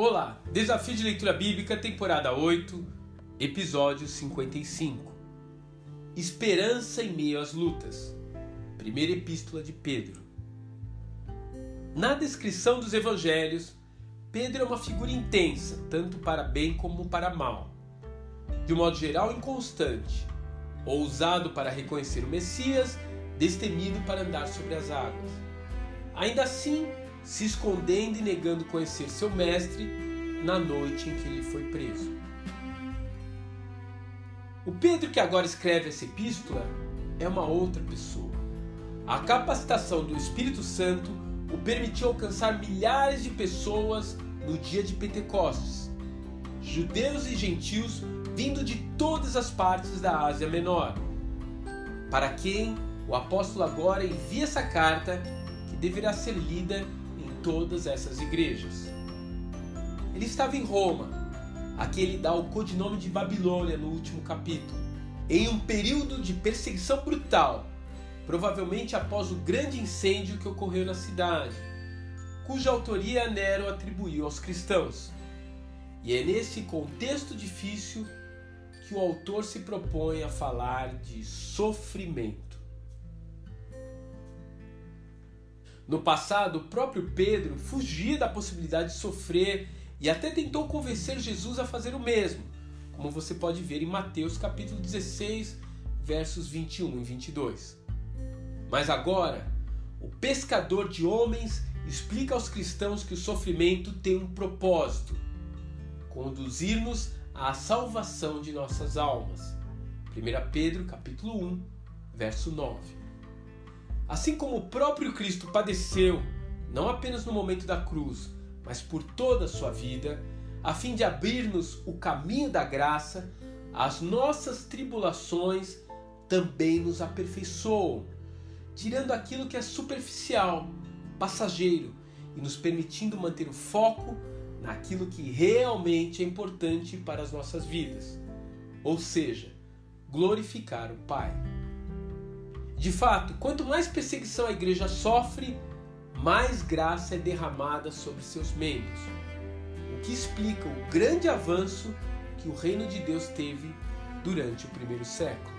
Olá, Desafio de Leitura Bíblica, temporada 8, episódio 55. Esperança em meio às lutas. Primeira epístola de Pedro. Na descrição dos evangelhos, Pedro é uma figura intensa, tanto para bem como para mal. De um modo geral, inconstante, ousado para reconhecer o Messias, destemido para andar sobre as águas. Ainda assim, se escondendo e negando conhecer seu mestre na noite em que ele foi preso. O Pedro que agora escreve essa epístola é uma outra pessoa. A capacitação do Espírito Santo o permitiu alcançar milhares de pessoas no dia de Pentecostes, judeus e gentios vindo de todas as partes da Ásia Menor, para quem o apóstolo agora envia essa carta que deverá ser lida todas essas igrejas. Ele estava em Roma, a quem ele dá o codinome de Babilônia no último capítulo, em um período de perseguição brutal, provavelmente após o grande incêndio que ocorreu na cidade, cuja autoria Nero atribuiu aos cristãos. E é nesse contexto difícil que o autor se propõe a falar de sofrimento. No passado, o próprio Pedro fugia da possibilidade de sofrer e até tentou convencer Jesus a fazer o mesmo, como você pode ver em Mateus capítulo 16, versos 21 e 22. Mas agora, o pescador de homens explica aos cristãos que o sofrimento tem um propósito: conduzir-nos à salvação de nossas almas. 1 Pedro capítulo 1, verso 9. Assim como o próprio Cristo padeceu, não apenas no momento da cruz, mas por toda a sua vida, a fim de abrir-nos o caminho da graça, as nossas tribulações também nos aperfeiçoam, tirando aquilo que é superficial, passageiro e nos permitindo manter o foco naquilo que realmente é importante para as nossas vidas, ou seja, glorificar o Pai. De fato, quanto mais perseguição a igreja sofre, mais graça é derramada sobre seus membros, o que explica o grande avanço que o reino de Deus teve durante o primeiro século.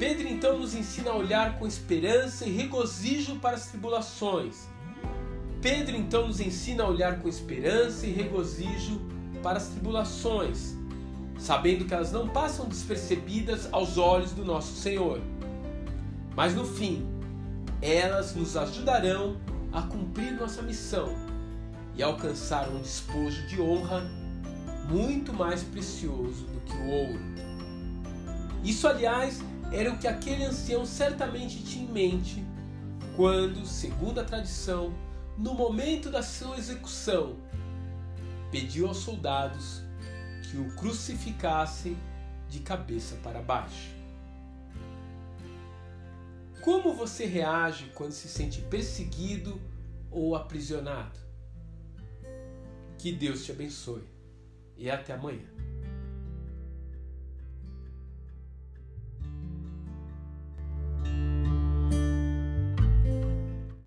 Pedro então nos ensina a olhar com esperança e regozijo para as tribulações. Pedro então nos ensina a olhar com esperança e regozijo para as tribulações sabendo que elas não passam despercebidas aos olhos do nosso Senhor. Mas no fim, elas nos ajudarão a cumprir nossa missão e alcançar um despojo de honra muito mais precioso do que o ouro. Isso, aliás, era o que aquele ancião certamente tinha em mente quando, segundo a tradição, no momento da sua execução, pediu aos soldados que o crucificassem de cabeça para baixo. Como você reage quando se sente perseguido ou aprisionado? Que Deus te abençoe e até amanhã.